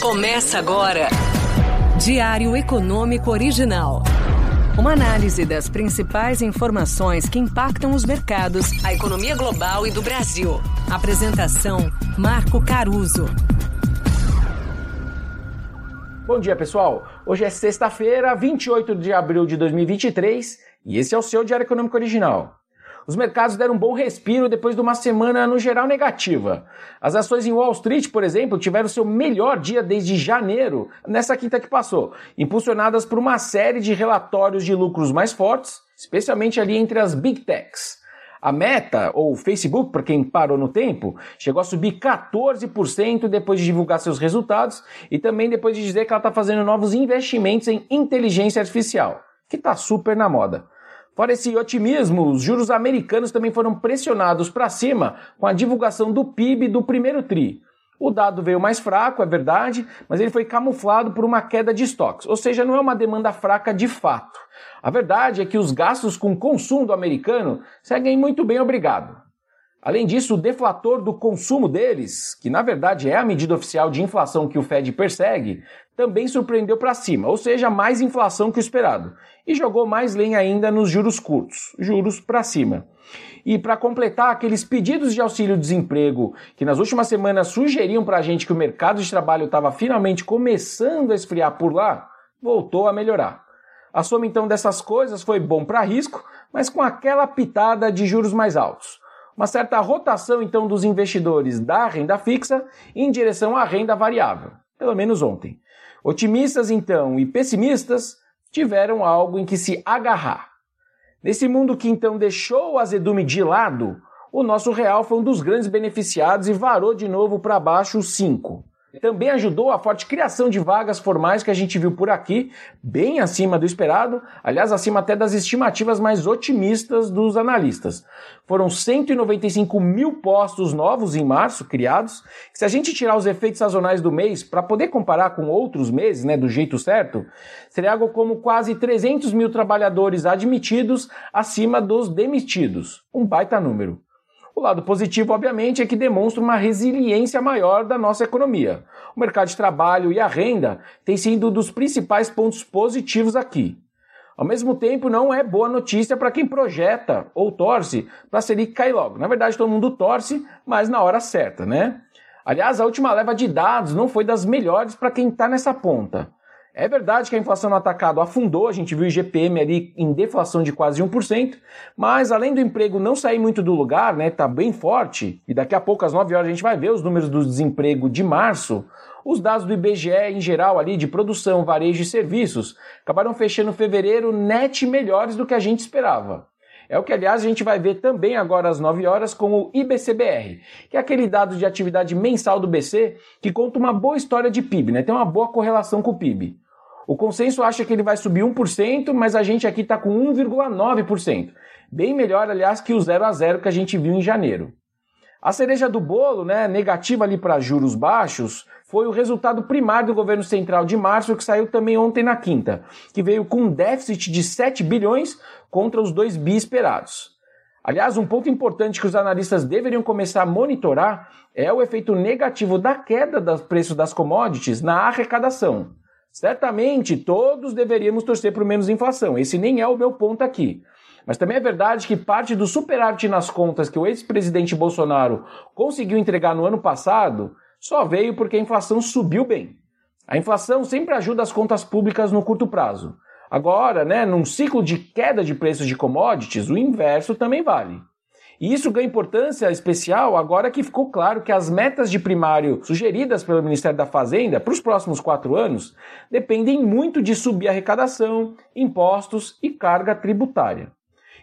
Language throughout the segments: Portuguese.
Começa agora. Diário Econômico Original. Uma análise das principais informações que impactam os mercados, a economia global e do Brasil. Apresentação: Marco Caruso. Bom dia, pessoal. Hoje é sexta-feira, 28 de abril de 2023, e esse é o seu Diário Econômico Original. Os mercados deram um bom respiro depois de uma semana, no geral, negativa. As ações em Wall Street, por exemplo, tiveram seu melhor dia desde janeiro, nessa quinta que passou, impulsionadas por uma série de relatórios de lucros mais fortes, especialmente ali entre as Big Techs. A Meta, ou Facebook, para quem parou no tempo, chegou a subir 14% depois de divulgar seus resultados e também depois de dizer que ela está fazendo novos investimentos em inteligência artificial, que está super na moda. Fora esse otimismo, os juros americanos também foram pressionados para cima com a divulgação do PIB do primeiro TRI. O dado veio mais fraco, é verdade, mas ele foi camuflado por uma queda de estoques, ou seja, não é uma demanda fraca de fato. A verdade é que os gastos com consumo do americano seguem muito bem, obrigado. Além disso, o deflator do consumo deles, que na verdade é a medida oficial de inflação que o Fed persegue, também surpreendeu para cima, ou seja, mais inflação que o esperado, e jogou mais lenha ainda nos juros curtos, juros para cima. E para completar, aqueles pedidos de auxílio-desemprego que nas últimas semanas sugeriam para a gente que o mercado de trabalho estava finalmente começando a esfriar por lá, voltou a melhorar. A soma então dessas coisas foi bom para risco, mas com aquela pitada de juros mais altos. Uma certa rotação então dos investidores da renda fixa em direção à renda variável, pelo menos ontem. Otimistas, então, e pessimistas tiveram algo em que se agarrar. Nesse mundo que então deixou o azedume de lado, o nosso real foi um dos grandes beneficiados e varou de novo para baixo os 5. Também ajudou a forte criação de vagas formais que a gente viu por aqui, bem acima do esperado, aliás, acima até das estimativas mais otimistas dos analistas. Foram 195 mil postos novos em março criados. Se a gente tirar os efeitos sazonais do mês para poder comparar com outros meses, né, do jeito certo, seria algo como quase 300 mil trabalhadores admitidos acima dos demitidos. Um baita número. O lado positivo, obviamente, é que demonstra uma resiliência maior da nossa economia. O mercado de trabalho e a renda têm sido um dos principais pontos positivos aqui. Ao mesmo tempo, não é boa notícia para quem projeta ou torce para a Selic cair logo. Na verdade, todo mundo torce, mas na hora certa, né? Aliás, a última leva de dados não foi das melhores para quem está nessa ponta. É verdade que a inflação no atacado afundou, a gente viu o IGPM ali em deflação de quase 1%, mas além do emprego não sair muito do lugar, né, tá bem forte, e daqui a pouco às 9 horas a gente vai ver os números do desemprego de março, os dados do IBGE em geral ali de produção, varejo e serviços acabaram fechando fevereiro net melhores do que a gente esperava. É o que, aliás, a gente vai ver também agora às 9 horas com o IBCBR, que é aquele dado de atividade mensal do BC que conta uma boa história de PIB, né? Tem uma boa correlação com o PIB. O consenso acha que ele vai subir 1%, mas a gente aqui está com 1,9%. Bem melhor, aliás, que o 0 a 0 que a gente viu em janeiro. A cereja do bolo, né, negativa ali para juros baixos, foi o resultado primário do governo central de março, que saiu também ontem na quinta, que veio com um déficit de 7 bilhões contra os 2 bi esperados. Aliás, um ponto importante que os analistas deveriam começar a monitorar é o efeito negativo da queda dos preços das commodities na arrecadação. Certamente todos deveríamos torcer por menos inflação. Esse nem é o meu ponto aqui. Mas também é verdade que parte do superávit nas contas que o ex-presidente Bolsonaro conseguiu entregar no ano passado só veio porque a inflação subiu bem. A inflação sempre ajuda as contas públicas no curto prazo. Agora, né, num ciclo de queda de preços de commodities, o inverso também vale. E isso ganha importância especial agora que ficou claro que as metas de primário sugeridas pelo Ministério da Fazenda para os próximos quatro anos dependem muito de subir arrecadação, impostos e carga tributária.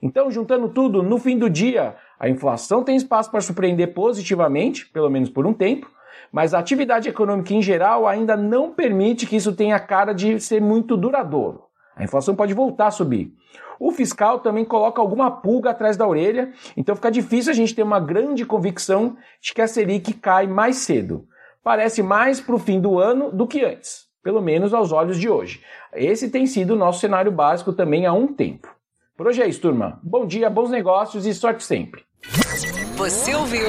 Então, juntando tudo, no fim do dia, a inflação tem espaço para surpreender positivamente, pelo menos por um tempo, mas a atividade econômica em geral ainda não permite que isso tenha cara de ser muito duradouro. A inflação pode voltar a subir. O fiscal também coloca alguma pulga atrás da orelha, então fica difícil a gente ter uma grande convicção de que a Selic cai mais cedo. Parece mais para o fim do ano do que antes, pelo menos aos olhos de hoje. Esse tem sido o nosso cenário básico também há um tempo. Por hoje é isso, turma. Bom dia, bons negócios e sorte sempre. Você ouviu?